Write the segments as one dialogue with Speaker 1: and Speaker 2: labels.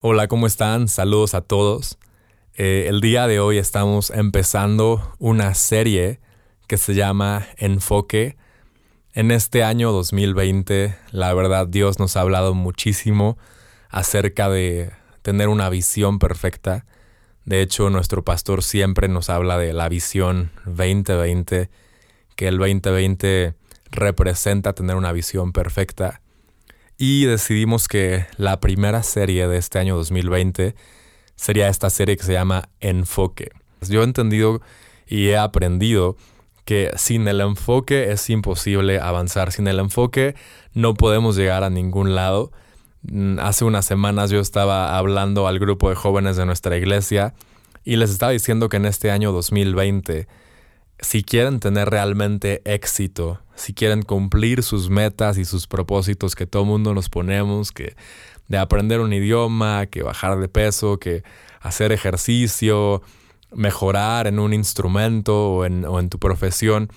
Speaker 1: Hola, ¿cómo están? Saludos a todos. Eh, el día de hoy estamos empezando una serie que se llama Enfoque. En este año 2020, la verdad, Dios nos ha hablado muchísimo acerca de tener una visión perfecta. De hecho, nuestro pastor siempre nos habla de la visión 2020, que el 2020 representa tener una visión perfecta y decidimos que la primera serie de este año 2020 sería esta serie que se llama Enfoque. Yo he entendido y he aprendido que sin el enfoque es imposible avanzar. Sin el enfoque no podemos llegar a ningún lado. Mm, hace unas semanas yo estaba hablando al grupo de jóvenes de nuestra iglesia y les estaba diciendo que en este año 2020 si quieren tener realmente éxito, si quieren cumplir sus metas y sus propósitos que todo mundo nos ponemos, que de aprender un idioma, que bajar de peso, que hacer ejercicio, mejorar en un instrumento o en, o en tu profesión,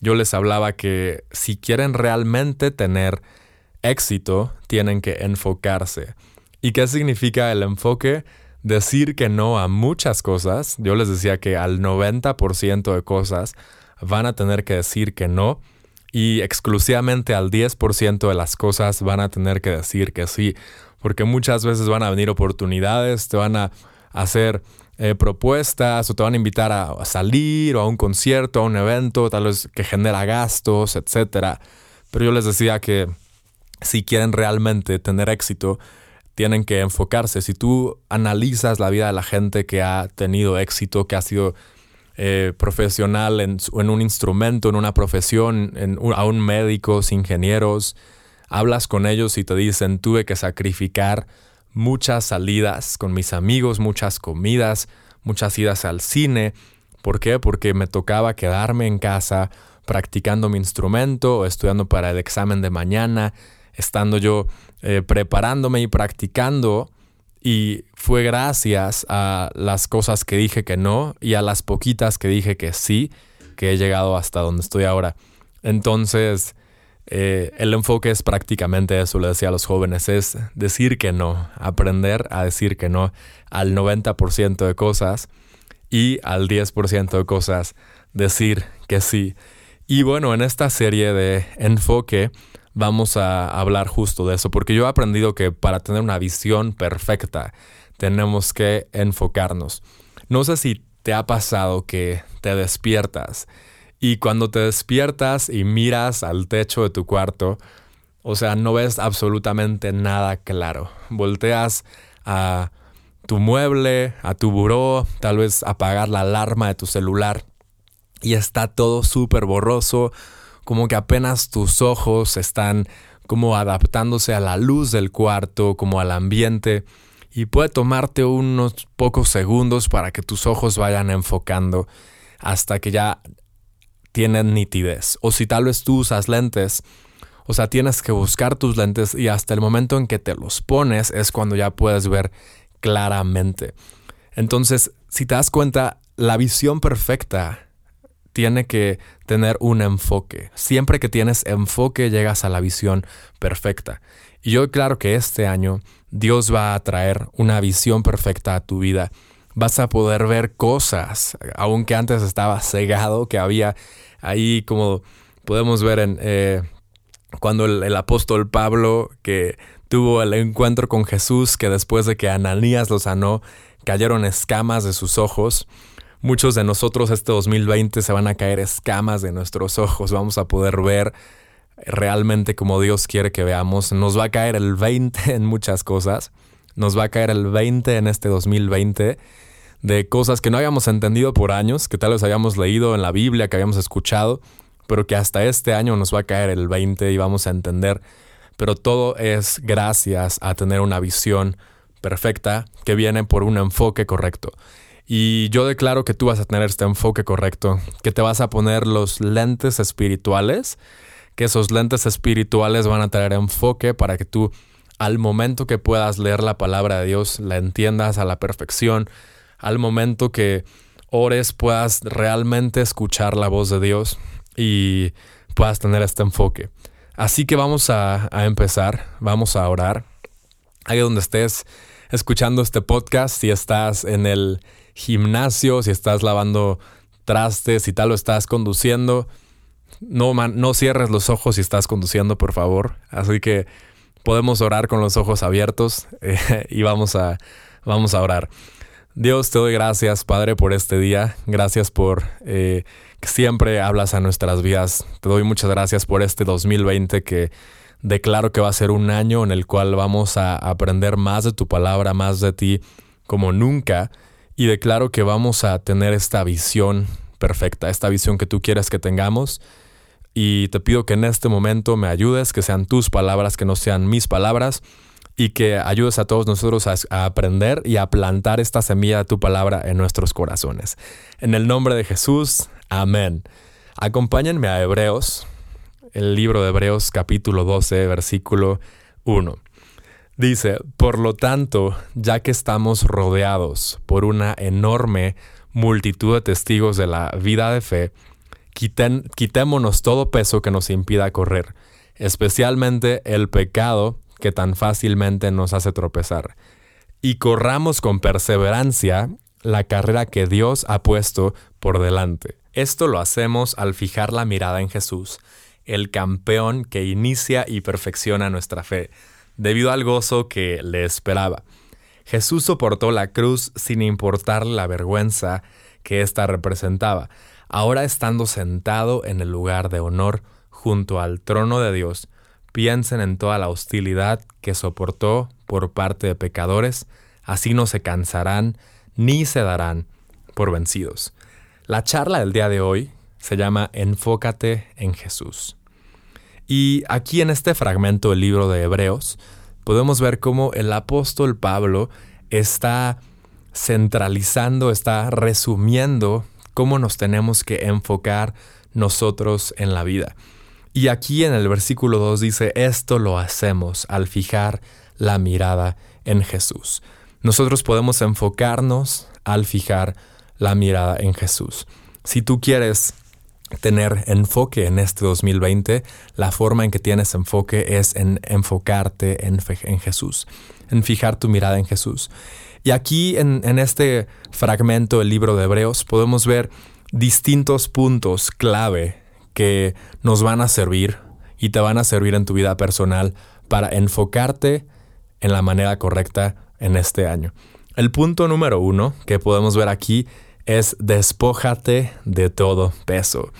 Speaker 1: yo les hablaba que si quieren realmente tener éxito, tienen que enfocarse. ¿Y qué significa el enfoque? decir que no a muchas cosas. Yo les decía que al 90% de cosas van a tener que decir que no y exclusivamente al 10% de las cosas van a tener que decir que sí, porque muchas veces van a venir oportunidades, te van a hacer eh, propuestas o te van a invitar a, salir o a un concierto, a un evento, tal vez que genera gastos, etc. Pero yo les decía que si quieren realmente tener éxito, tienen que enfocarse. Si tú analizas la vida de la gente que ha tenido éxito, que ha sido eh, profesional en, un instrumento, en una profesión, en, aún médicos, ingenieros, hablas con ellos y te dicen, tuve que sacrificar muchas salidas con mis amigos, muchas comidas, muchas idas al cine. ¿Por qué? Porque me tocaba quedarme en casa practicando mi instrumento estudiando para el examen de mañana estando yo eh, preparándome y practicando y fue gracias a las cosas que dije que no y a las poquitas que dije que sí que he llegado hasta donde estoy ahora. Entonces, eh, el enfoque es prácticamente eso, le decía a los jóvenes, es decir que no, aprender a decir que no al 90% de cosas y al 10% de cosas decir que sí. Y bueno, en esta serie de enfoque vamos a hablar justo de eso, porque yo he aprendido que para tener una visión perfecta tenemos que enfocarnos. No sé si te ha pasado que te despiertas y cuando te despiertas y miras al techo de tu cuarto, o sea, no ves absolutamente nada claro. Volteas a tu mueble, a tu buró, tal vez apagar la alarma de tu celular y está todo súper borroso, como que apenas tus ojos están como adaptándose a la luz del cuarto, como al ambiente, y puede tomarte unos pocos segundos para que tus ojos vayan enfocando hasta que ya tienen nitidez. O si tal vez tú usas lentes, o sea, tienes que buscar tus lentes y hasta el momento en que te los pones es cuando ya puedes ver claramente. Entonces, si te das cuenta, la visión perfecta tiene que tener un enfoque. Siempre que tienes enfoque llegas a la visión perfecta. Y yo claro que este año Dios va a traer una visión perfecta a tu vida. Vas a poder ver cosas, aunque antes estaba cegado, que había ahí como podemos ver en eh, cuando el, el apóstol Pablo que tuvo el encuentro con Jesús, que después de que Ananías lo sanó, cayeron escamas de sus ojos muchos de nosotros este 2020 se van a caer escamas de nuestros ojos, vamos a poder ver realmente como Dios quiere que veamos. Nos va a caer el 20 en muchas cosas, nos va a caer el 20 en este 2020 de cosas que no habíamos entendido por años, que tal vez habíamos leído en la Biblia, que habíamos escuchado, pero que hasta este año nos va a caer el 20 y vamos a entender. Pero todo es gracias a tener una visión perfecta que viene por un enfoque correcto. Y yo declaro que tú vas a tener este enfoque correcto, que te vas a poner los lentes espirituales, que esos lentes espirituales van a tener enfoque para que tú al momento que puedas leer la palabra de Dios la entiendas a la perfección, al momento que ores puedas realmente escuchar la voz de Dios y puedas tener este enfoque. Así que vamos a, a empezar, vamos a orar. ahí donde estés escuchando este podcast, si estás en el gimnasio, si estás lavando trastes, si tal lo estás conduciendo, no, no cierres los ojos si estás conduciendo, por favor. Así que podemos orar con los ojos abiertos y vamos a, vamos a orar. Dios, te doy gracias, Padre, por este día. Gracias por eh, que siempre hablas a nuestras vidas. Te doy muchas gracias por este 2020 que declaro que va a ser un año en el cual vamos a aprender más de tu palabra, más de ti como nunca. Y declaro que vamos a tener esta visión perfecta, esta visión que tú quieres que tengamos. Y te pido que en este momento me ayudes, que sean tus palabras, que no sean mis palabras, y que ayudes a todos nosotros a, aprender y a plantar esta semilla de tu palabra en nuestros corazones. En el nombre de Jesús, amén. Acompáñenme a Hebreos, el libro de Hebreos capítulo 12, versículo 1. Dice, por lo tanto, ya que estamos rodeados por una enorme multitud de testigos de la vida de fe, quitémonos todo peso que nos impida correr, especialmente el pecado que tan fácilmente nos hace tropezar, y corramos con perseverancia la carrera que Dios ha puesto por delante. Esto lo hacemos al fijar la mirada en Jesús, el campeón que inicia y perfecciona nuestra fe, debido al gozo que le esperaba. Jesús soportó la cruz sin importar la vergüenza que ésta representaba. Ahora estando sentado en el lugar de honor junto al trono de Dios, piensen en toda la hostilidad que soportó por parte de pecadores, así no se cansarán ni se darán por vencidos. La charla del día de hoy se llama Enfócate en Jesús. Y aquí en este fragmento del libro de Hebreos podemos ver cómo el apóstol Pablo está centralizando, está resumiendo cómo nos tenemos que enfocar nosotros en la vida. Y aquí en el versículo 2 dice, esto lo hacemos al fijar la mirada en Jesús. Nosotros podemos enfocarnos al fijar la mirada en Jesús. Si tú quieres tener enfoque en este 2020, la forma en que tienes enfoque es en enfocarte en, en Jesús, en fijar tu mirada en Jesús. Y aquí en, en este fragmento del libro de Hebreos podemos ver distintos puntos clave que nos van a servir y te van a servir en tu vida personal para enfocarte en la manera correcta en este año. El punto número uno que podemos ver aquí es despójate de todo peso.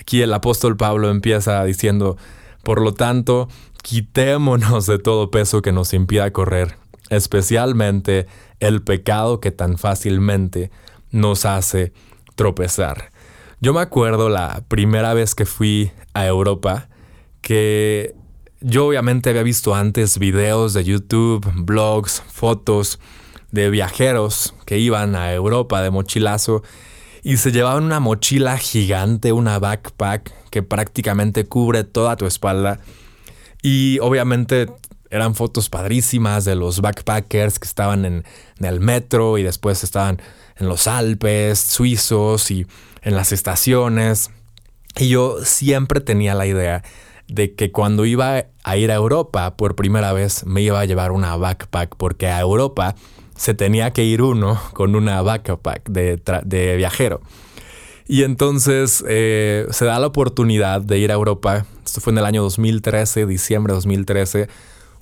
Speaker 1: Aquí el apóstol Pablo empieza diciendo, por lo tanto, quitémonos de todo peso que nos impida correr, especialmente el pecado que tan fácilmente nos hace tropezar. Yo me acuerdo la primera vez que fui a Europa, que yo obviamente había visto antes videos de YouTube, blogs, fotos, de viajeros que iban a Europa de mochilazo y se llevaban una mochila gigante, una backpack que prácticamente cubre toda tu espalda. Y obviamente eran fotos padrísimas de los backpackers que estaban en, el metro y después estaban en los Alpes suizos y en las estaciones. Y yo siempre tenía la idea de que cuando iba a ir a Europa por primera vez me iba a llevar una backpack porque a Europa se tenía que ir uno con una backpack de, viajero. Y entonces eh, se da la oportunidad de ir a Europa. Esto fue en el año 2013, diciembre de 2013.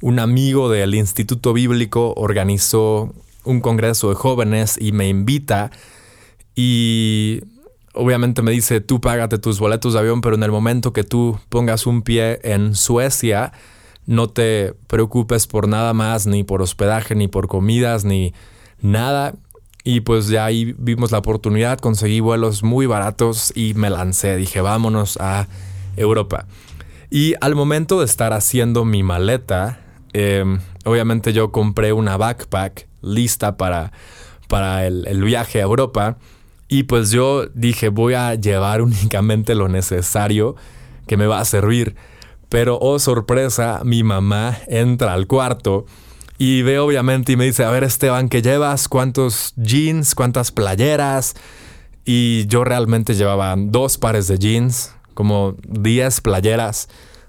Speaker 1: Un amigo del Instituto Bíblico organizó un congreso de jóvenes y me invita. Y obviamente me dice, tú págate tus boletos de avión, pero en el momento que tú pongas un pie en Suecia, no te preocupes por nada más, ni por hospedaje, ni por comidas, ni nada. Y pues ya ahí vimos la oportunidad, conseguí vuelos muy baratos y me lancé. Dije, vámonos a Europa. Y al momento de estar haciendo mi maleta, em, obviamente yo compré una backpack lista para, para el viaje a Europa. Y pues yo dije, voy a llevar únicamente lo necesario que me va a servir. Pero, oh sorpresa, mi mamá entra al cuarto y ve obviamente y me dice, a ver Esteban, ¿qué llevas? ¿Cuántos jeans? ¿Cuántas playeras? Y yo realmente llevaba dos pares de jeans, como 10 playeras,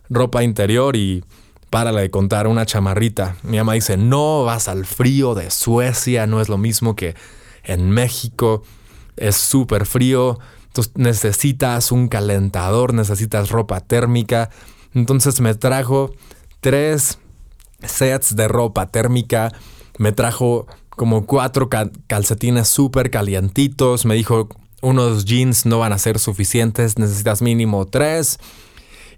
Speaker 1: ropa interior y párale de contar, una chamarrita. Mi mamá dice, no, vas al frío de Suecia, no es lo mismo que en México, es súper frío, entonces necesitas un calentador, necesitas ropa térmica. Entonces me trajo tres sets de ropa térmica, me trajo como cuatro calcetines súper calientitos, me dijo, unos jeans no van a ser suficientes, necesitas mínimo tres.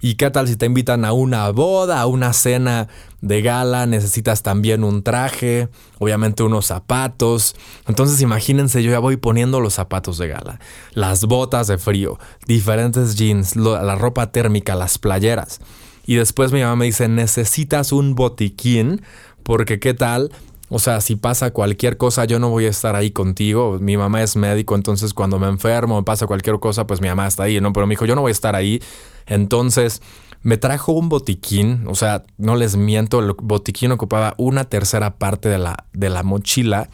Speaker 1: ¿Y qué tal si te invitan a una boda, a una cena de gala? Necesitas también un traje, obviamente unos zapatos. Entonces imagínense, yo ya voy poniendo los zapatos de gala, las botas de frío, diferentes jeans, la ropa térmica, las playeras. Y después mi mamá me dice, necesitas un botiquín, porque qué tal o sea, si pasa cualquier cosa, yo no voy a estar ahí contigo. Mi mamá es médico, entonces cuando me enfermo, pasa cualquier cosa, pues mi mamá está ahí, ¿no? Pero me dijo, yo no voy a estar ahí. Entonces me trajo un botiquín, o sea, no les miento, el botiquín ocupaba una tercera parte de la, de la mochila,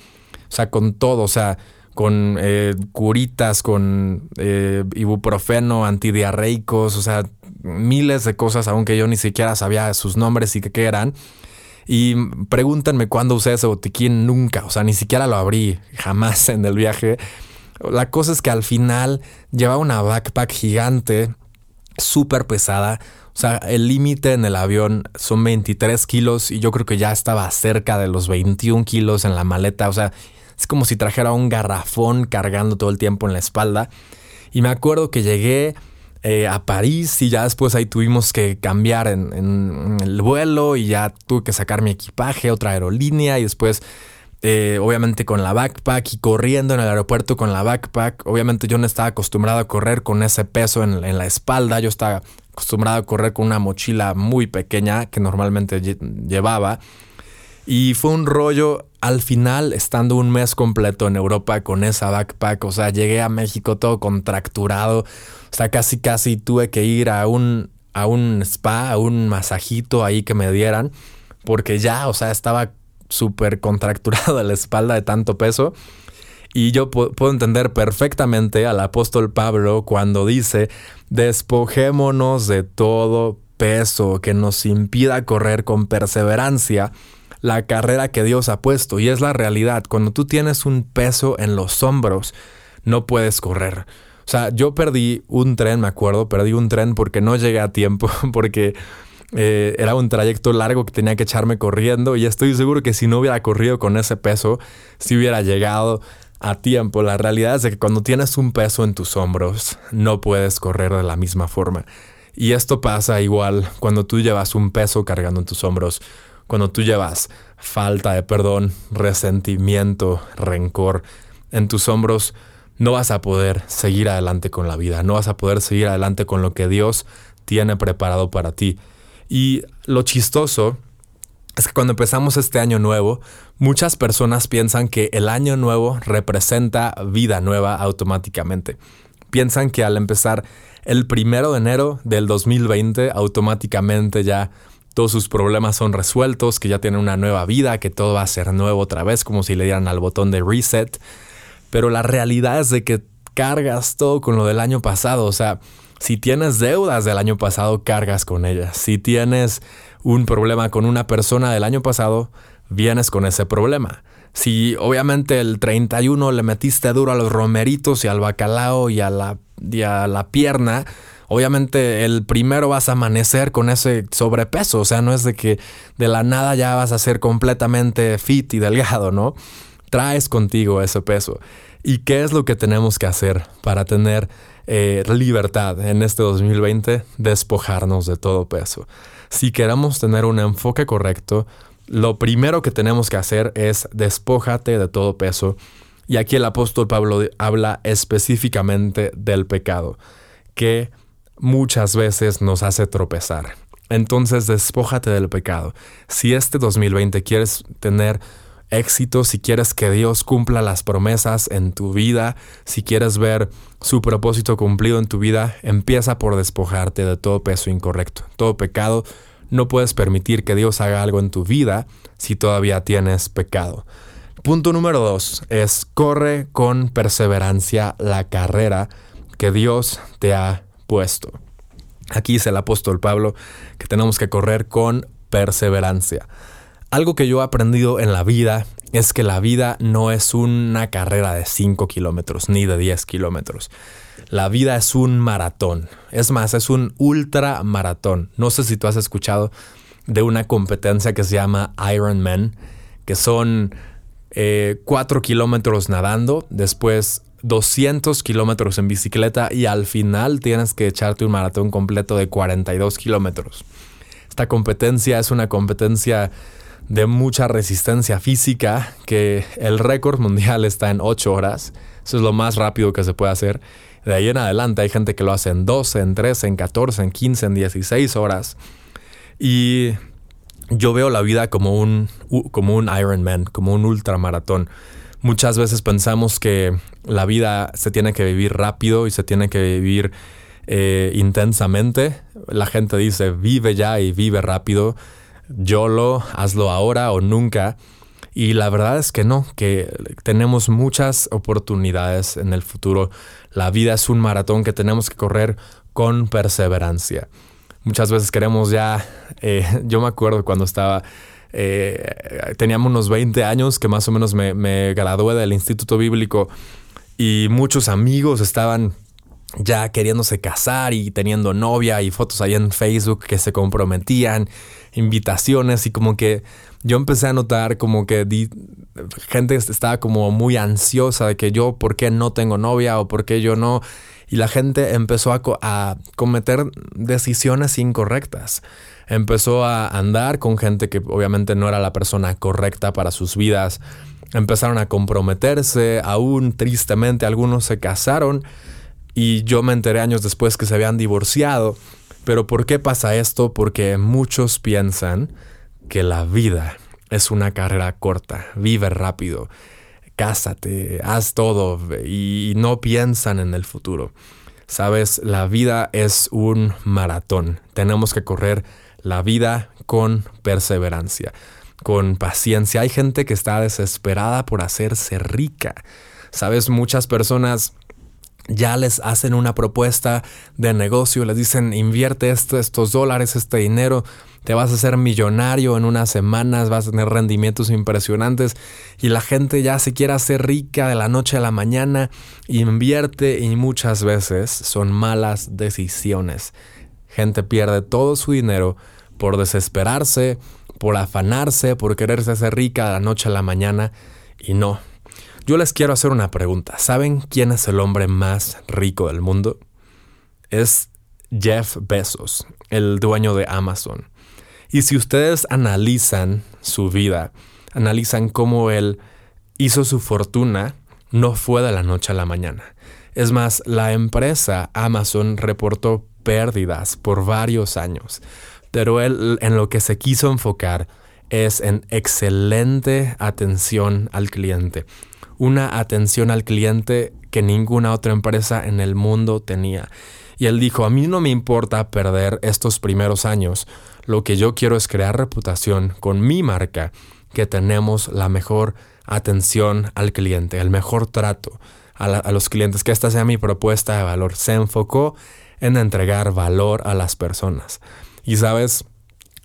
Speaker 1: o sea, con todo, o sea, con eh, curitas, con eh, ibuprofeno, antidiarreicos, o sea, miles de cosas, aunque yo ni siquiera sabía sus nombres y qué eran. Y pregúntenme cuándo usé ese botiquín, nunca, o sea, ni siquiera lo abrí, jamás en el viaje. La cosa es que al final llevaba una backpack gigante súper pesada. O sea, el límite en el avión son 23 kilos y yo creo que ya estaba cerca de los 21 kilos en la maleta. O sea, es como si trajera un garrafón cargando todo el tiempo en la espalda. Y me acuerdo que llegué eh, a París y ya después ahí tuvimos que cambiar en, en, el vuelo y ya tuve que sacar mi equipaje, otra aerolínea y después eh, obviamente con la backpack y corriendo en el aeropuerto con la backpack. Obviamente yo no estaba acostumbrado a correr con ese peso en, la espalda, yo estaba acostumbrado a correr con una mochila muy pequeña que normalmente llevaba. Y fue un rollo al final, estando un mes completo en Europa con esa backpack, o sea, llegué a México todo contracturado, o sea, casi casi tuve que ir a un, a un spa, a un masajito ahí que me dieran, porque ya, o sea, estaba súper contracturado la espalda de tanto peso. Y yo puedo entender perfectamente al apóstol Pablo cuando dice, despojémonos de todo peso que nos impida correr con perseverancia la carrera que Dios ha puesto. Y es la realidad, cuando tú tienes un peso en los hombros, no puedes correr. O sea, yo perdí un tren, me acuerdo, perdí un tren porque no llegué a tiempo, porque eh, era un trayecto largo que tenía que echarme corriendo y estoy seguro que si no hubiera corrido con ese peso, si hubiera llegado a tiempo. La realidad es que cuando tienes un peso en tus hombros, no puedes correr de la misma forma. Y esto pasa igual cuando tú llevas un peso cargando en tus hombros, cuando tú llevas falta de perdón, resentimiento, rencor en tus hombros, no vas a poder seguir adelante con la vida, no vas a poder seguir adelante con lo que Dios tiene preparado para ti. Y lo chistoso es que cuando empezamos este año nuevo, muchas personas piensan que el año nuevo representa vida nueva automáticamente. Piensan que al empezar el primero de enero del 2020, automáticamente ya todos sus problemas son resueltos, que ya tienen una nueva vida, que todo va a ser nuevo otra vez, como si le dieran al botón de reset. Pero la realidad es de que cargas todo con lo del año pasado. O sea, si tienes deudas del año pasado, cargas con ellas. Si tienes un problema con una persona del año pasado, vienes con ese problema. Si obviamente el 31 le metiste duro a los romeritos y al bacalao y a la, y a la pierna, obviamente el primero vas a amanecer con ese sobrepeso. O sea, no es de que de la nada ya vas a ser completamente fit y delgado, ¿no? Traes contigo ese peso. ¿Y qué es lo que tenemos que hacer para tener eh, libertad en este 2020, despojarnos de todo peso. Si queremos tener un enfoque correcto, lo primero que tenemos que hacer es despójate de todo peso. Y aquí el apóstol Pablo habla específicamente del pecado, que muchas veces nos hace tropezar. Entonces despójate del pecado. Si este 2020 quieres tener éxito, si quieres que Dios cumpla las promesas en tu vida, si quieres ver su propósito cumplido en tu vida, empieza por despojarte de todo peso incorrecto, todo pecado. No puedes permitir que Dios haga algo en tu vida si todavía tienes pecado. Punto número dos es corre con perseverancia la carrera que Dios te ha Aquí dice el apóstol Pablo que tenemos que correr con perseverancia. Algo que yo he aprendido en la vida es que la vida no es una carrera de 5 kilómetros ni de 10 kilómetros. La vida es un maratón. Es más, es un ultra maratón. No sé si tú has escuchado de una competencia que se llama Ironman, que son 4 eh, kilómetros nadando, después 200 kilómetros en bicicleta y al final tienes que echarte un maratón completo de 42 kilómetros. Esta competencia es una competencia de mucha resistencia física, que el récord mundial está en 8 horas. Eso es lo más rápido que se puede hacer. De ahí en adelante hay gente que lo hace en 12, en 13, en 14, en 15, en 16 horas. Y yo veo la vida como un, como un Ironman, como un ultramaratón. Muchas veces pensamos que la vida se tiene que vivir rápido y se tiene que vivir eh, intensamente. La gente dice vive ya y vive rápido YOLO, hazlo ahora o nunca. Y la verdad es que no, que tenemos muchas oportunidades en el futuro. La vida es un maratón que tenemos que correr con perseverancia. Muchas veces queremos ya, eh, yo me acuerdo cuando estaba, eh, teníamos unos 20 años que más o menos me, gradué del Instituto Bíblico y muchos amigos estaban ya queriéndose casar y teniendo novia y fotos ahí en Facebook que se comprometían, invitaciones y como que yo empecé a notar como que gente estaba como muy ansiosa de que yo por qué no tengo novia o por qué yo no y la gente empezó a cometer decisiones incorrectas. Empezó a andar con gente que obviamente no era la persona correcta para sus vidas. Empezaron a comprometerse, aún tristemente algunos se casaron y yo me enteré años después que se habían divorciado. Pero ¿por qué pasa esto? Porque muchos piensan que la vida es una carrera corta, vive rápido, cásate, haz todo y no piensan en el futuro. Sabes, la vida es un maratón. Tenemos que correr la vida con perseverancia, con paciencia. Hay gente que está desesperada por hacerse rica. Sabes, muchas personas ya les hacen una propuesta de negocio, les dicen invierte estos dólares, este dinero, te vas a hacer millonario en unas semanas, vas a tener rendimientos impresionantes y la gente ya se quiere hacer rica de la noche a la mañana, invierte y muchas veces son malas decisiones. Gente pierde todo su dinero por desesperarse, por afanarse, por quererse hacer rica de la noche a la mañana y no, yo les quiero hacer una pregunta. ¿Saben quién es el hombre más rico del mundo? Es Jeff Bezos, el dueño de Amazon. Y si ustedes analizan su vida, analizan cómo él hizo su fortuna, no fue de la noche a la mañana. Es más, la empresa Amazon reportó pérdidas por varios años, pero él en lo que se quiso enfocar es en excelente atención al cliente una atención al cliente que ninguna otra empresa en el mundo tenía. Y él dijo, a mí no me importa perder estos primeros años, lo que yo quiero es crear reputación con mi marca, que tenemos la mejor atención al cliente, el mejor trato a, los clientes, que esta sea mi propuesta de valor. Se enfocó en entregar valor a las personas. Y sabes,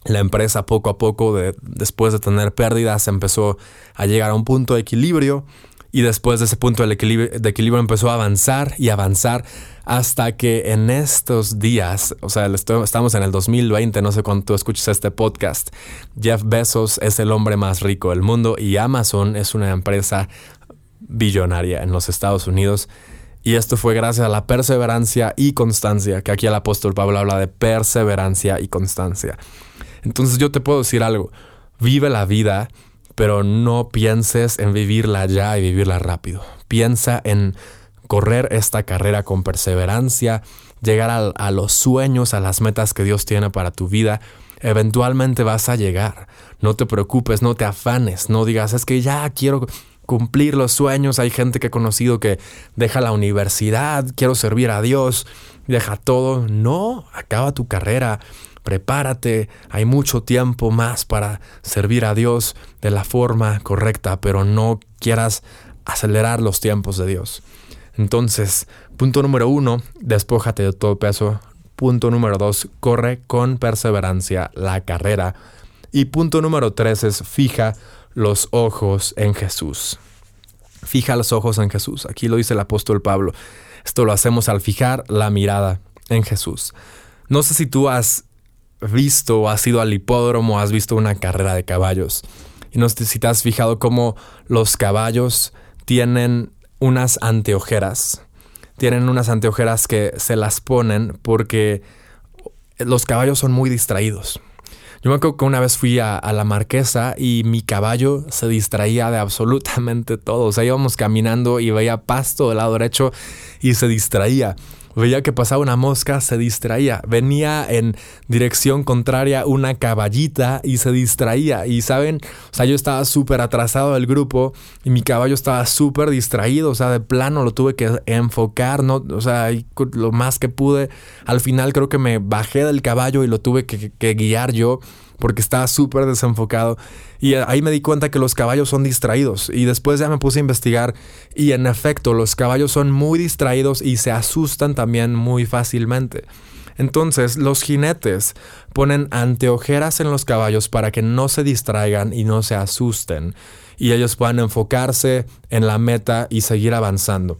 Speaker 1: la empresa poco a poco, de, después de tener pérdidas, empezó a llegar a un punto de equilibrio y después de ese punto de equilibrio, empezó a avanzar y avanzar hasta que en estos días, o sea, estamos en el 2020, no sé cuándo tú escuchas este podcast, Jeff Bezos es el hombre más rico del mundo y Amazon es una empresa billonaria en los Estados Unidos. Y esto fue gracias a la perseverancia y constancia, que aquí el apóstol Pablo habla de perseverancia y constancia. Entonces yo te puedo decir algo, vive la vida pero no pienses en vivirla ya y vivirla rápido. Piensa en correr esta carrera con perseverancia, llegar a, los sueños, a las metas que Dios tiene para tu vida. Eventualmente vas a llegar. No te preocupes, no te afanes, no digas, es que ya quiero cumplir los sueños. Hay gente que he conocido que deja la universidad, quiero servir a Dios, deja todo. No, acaba tu carrera, prepárate, hay mucho tiempo más para servir a Dios de la forma correcta, pero no quieras acelerar los tiempos de Dios. Entonces, punto número uno, despójate de todo peso. Punto número dos, corre con perseverancia la carrera. Y punto número tres es fija los ojos en Jesús. Fija los ojos en Jesús. Aquí lo dice el apóstol Pablo. Esto lo hacemos al fijar la mirada en Jesús. No sé si tú has visto o has ido al hipódromo, has visto una carrera de caballos. Y no sé si te has fijado cómo los caballos tienen unas anteojeras. Tienen unas anteojeras que se las ponen porque los caballos son muy distraídos. Yo me acuerdo que una vez fui a, la marquesa y mi caballo se distraía de absolutamente todo. O sea, íbamos caminando y veía pasto del lado derecho y se distraía. Veía que pasaba una mosca, se distraía. Venía en dirección contraria una caballita y se distraía. Y saben, o sea, yo estaba súper atrasado del grupo y mi caballo estaba súper distraído. O sea, de plano lo tuve que enfocar, ¿no? O sea, lo más que pude. Al final creo que me bajé del caballo y lo tuve que, que guiar yo porque estaba súper desenfocado. Y ahí me di cuenta que los caballos son distraídos. Y después ya me puse a investigar y en efecto los caballos son muy distraídos y se asustan también muy fácilmente. Entonces los jinetes ponen anteojeras en los caballos para que no se distraigan y no se asusten y ellos puedan enfocarse en la meta y seguir avanzando.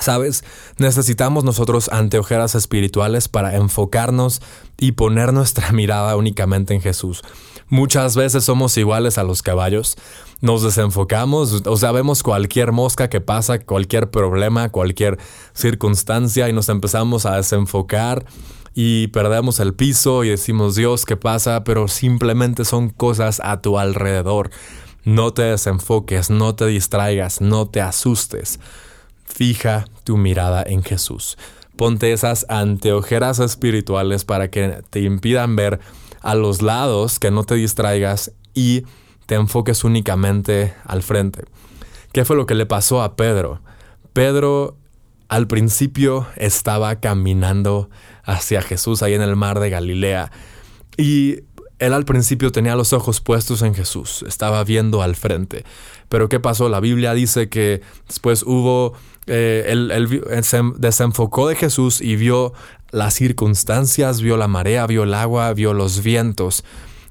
Speaker 1: ¿Sabes? Necesitamos nosotros anteojeras espirituales para enfocarnos y poner nuestra mirada únicamente en Jesús. Muchas veces somos iguales a los caballos, nos desenfocamos, o sea, vemos cualquier mosca que pasa, cualquier problema, cualquier circunstancia y nos empezamos a desenfocar y perdemos el piso y decimos, Dios, ¿qué pasa? Pero simplemente son cosas a tu alrededor. No te desenfoques, no te distraigas, no te asustes. Fija tu mirada en Jesús. Ponte esas anteojeras espirituales para que te impidan ver a los lados, que no te distraigas y te enfoques únicamente al frente. ¿Qué fue lo que le pasó a Pedro? Pedro al principio estaba caminando hacia Jesús ahí en el mar de Galilea y él al principio tenía los ojos puestos en Jesús, estaba viendo al frente. Pero ¿qué pasó? La Biblia dice que después hubo, eh, él, se desenfocó de Jesús y vio las circunstancias, vio la marea, vio el agua, vio los vientos.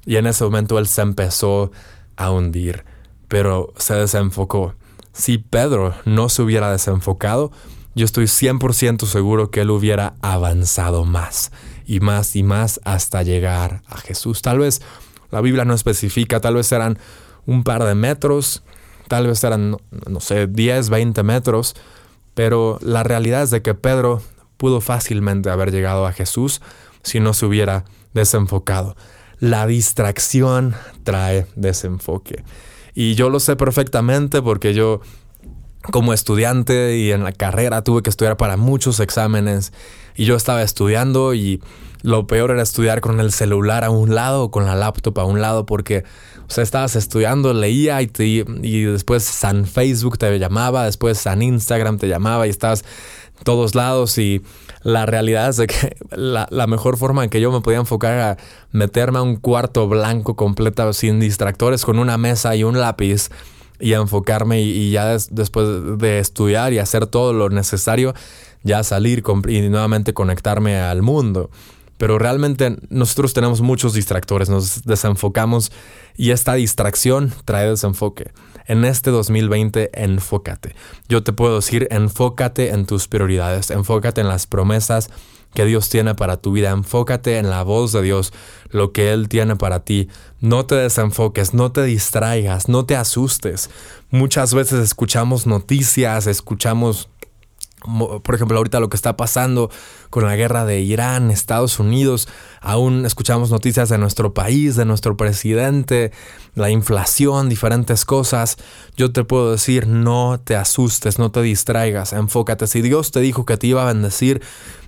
Speaker 1: Y en ese momento él se empezó a hundir, pero se desenfocó. Si Pedro no se hubiera desenfocado, yo estoy 100% seguro que él hubiera avanzado más y más y más hasta llegar a Jesús. Tal vez la Biblia no especifica, tal vez eran un par de metros, tal vez eran, no sé, 10, 20 metros, pero la realidad es de que Pedro pudo fácilmente haber llegado a Jesús si no se hubiera desenfocado. La distracción trae desenfoque. Y yo lo sé perfectamente porque yo como estudiante y en la carrera tuve que estudiar para muchos exámenes y yo estaba estudiando y lo peor era estudiar con el celular a un lado o con la laptop a un lado porque o sea, estabas estudiando, leía y, y después San Facebook te llamaba, después San Instagram te llamaba y estabas todos lados y la realidad es de que la, mejor forma en que yo me podía enfocar era meterme a un cuarto blanco completo sin distractores con una mesa y un lápiz y enfocarme y, ya después de estudiar y hacer todo lo necesario, ya salir y nuevamente conectarme al mundo. Pero realmente nosotros tenemos muchos distractores, nos desenfocamos y esta distracción trae desenfoque. En este 2020, enfócate. Yo te puedo decir, enfócate en tus prioridades, enfócate en las promesas que Dios tiene para tu vida. Enfócate en la voz de Dios, lo que Él tiene para ti. No te desenfoques, no te distraigas, no te asustes. Muchas veces escuchamos noticias, escuchamos por ejemplo, ahorita lo que está pasando con la guerra de Irán, Estados Unidos, aún escuchamos noticias de nuestro país, de nuestro presidente, la inflación, diferentes cosas. Yo te puedo decir, no te asustes, no te distraigas, enfócate. Si Dios te dijo que te iba a bendecir,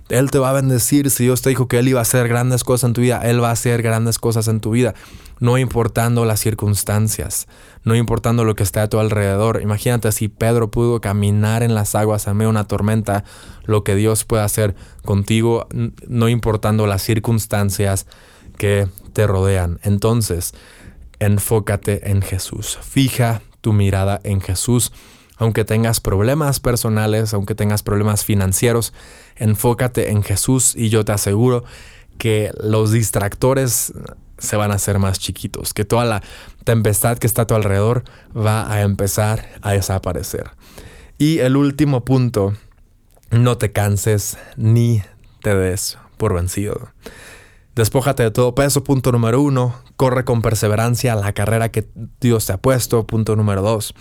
Speaker 1: él te va a bendecir. Si Dios te dijo que Él iba a hacer grandes cosas en tu vida, Él va a hacer grandes cosas en tu vida. No importando las circunstancias, no importando lo que esté a tu alrededor. Imagínate si Pedro pudo caminar en las aguas en medio de una tormenta, lo que Dios puede hacer contigo, no importando las circunstancias que te rodean. Entonces, enfócate en Jesús. Fija tu mirada en Jesús aunque tengas problemas personales, aunque tengas problemas financieros, enfócate en Jesús y yo te aseguro que los distractores se van a hacer más chiquitos, que toda la tempestad que está a tu alrededor va a empezar a desaparecer. Y el último punto, no te canses ni te des por vencido. Despójate de todo peso, punto número uno. Corre con perseverancia la carrera que Dios te ha puesto, punto número dos.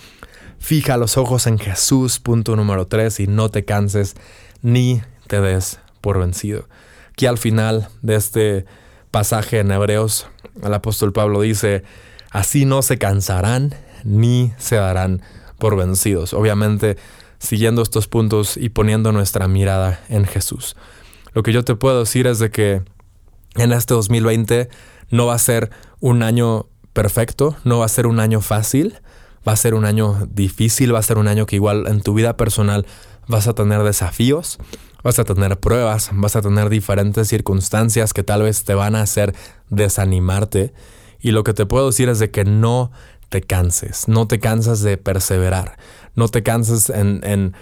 Speaker 1: Fija los ojos en Jesús, punto número tres, y no te canses ni te des por vencido. Aquí al final de este pasaje en Hebreos, el apóstol Pablo dice, así no se cansarán ni se darán por vencidos. Obviamente, siguiendo estos puntos y poniendo nuestra mirada en Jesús. Lo que yo te puedo decir es de que en este 2020 no va a ser un año perfecto, no va a ser un año fácil, va a ser un año difícil, va a ser un año que igual en tu vida personal vas a tener desafíos, vas a tener pruebas, vas a tener diferentes circunstancias que tal vez te van a hacer desanimarte. Y lo que te puedo decir es de que no te canses, no te cansas de perseverar, no te canses en, en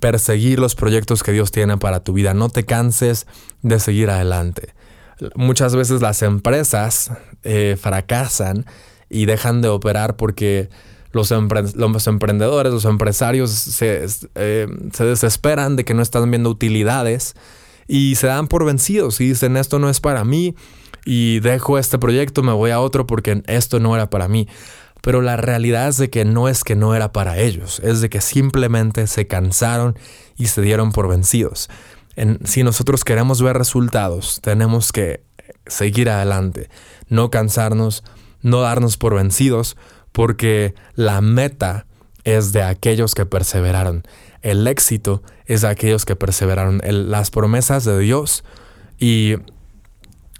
Speaker 1: perseguir los proyectos que Dios tiene para tu vida, no te canses de seguir adelante. Muchas veces las empresas eh, fracasan y dejan de operar porque los, emprendedores, los empresarios se, eh, se, desesperan de que no están viendo utilidades y se dan por vencidos y dicen esto no es para mí y dejo este proyecto, me voy a otro porque esto no era para mí. Pero la realidad es de que no es que no era para ellos, es de que simplemente se cansaron y se dieron por vencidos si nosotros queremos ver resultados, tenemos que seguir adelante, no cansarnos, no darnos por vencidos, porque la meta es de aquellos que perseveraron. El éxito es de aquellos que perseveraron. las promesas de Dios y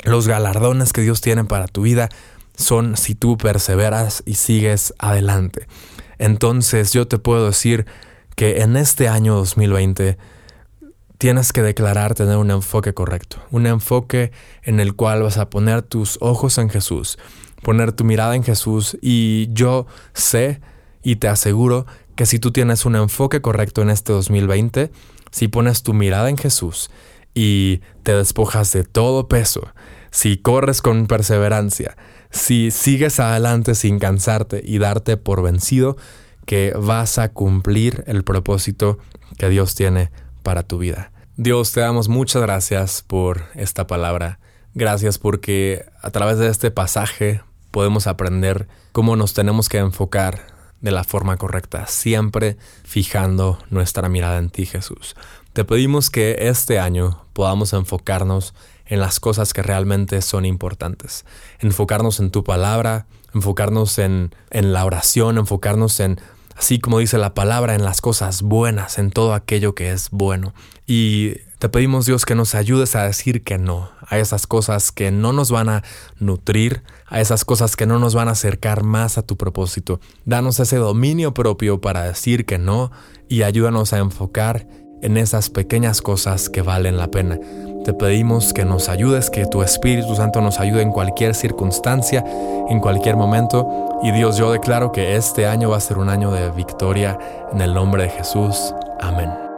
Speaker 1: los galardones que Dios tiene para tu vida son si tú perseveras y sigues adelante. Entonces yo te puedo decir que en este año 2020 tienes que declarar tener un enfoque correcto, un enfoque en el cual vas a poner tus ojos en Jesús, poner tu mirada en Jesús y yo sé y te aseguro que si tú tienes un enfoque correcto en este 2020, si pones tu mirada en Jesús y te despojas de todo peso, si corres con perseverancia, si sigues adelante sin cansarte y darte por vencido, que vas a cumplir el propósito que Dios tiene para tu vida. Dios, te damos muchas gracias por esta palabra. Gracias porque a través de este pasaje podemos aprender cómo nos tenemos que enfocar de la forma correcta, siempre fijando nuestra mirada en ti, Jesús. Te pedimos que este año podamos enfocarnos en las cosas que realmente son importantes, enfocarnos en tu palabra, enfocarnos en, en la oración, enfocarnos en así como dice la palabra, en las cosas buenas, en todo aquello que es bueno. Y te pedimos Dios que nos ayudes a decir que no a esas cosas que no nos van a nutrir, a esas cosas que no nos van a acercar más a tu propósito. Danos ese dominio propio para decir que no y ayúdanos a enfocar en esas pequeñas cosas que valen la pena. Te pedimos que nos ayudes, que tu Espíritu Santo nos ayude en cualquier circunstancia, en cualquier momento. Y Dios, yo declaro que este año va a ser un año de victoria en el nombre de Jesús. Amén.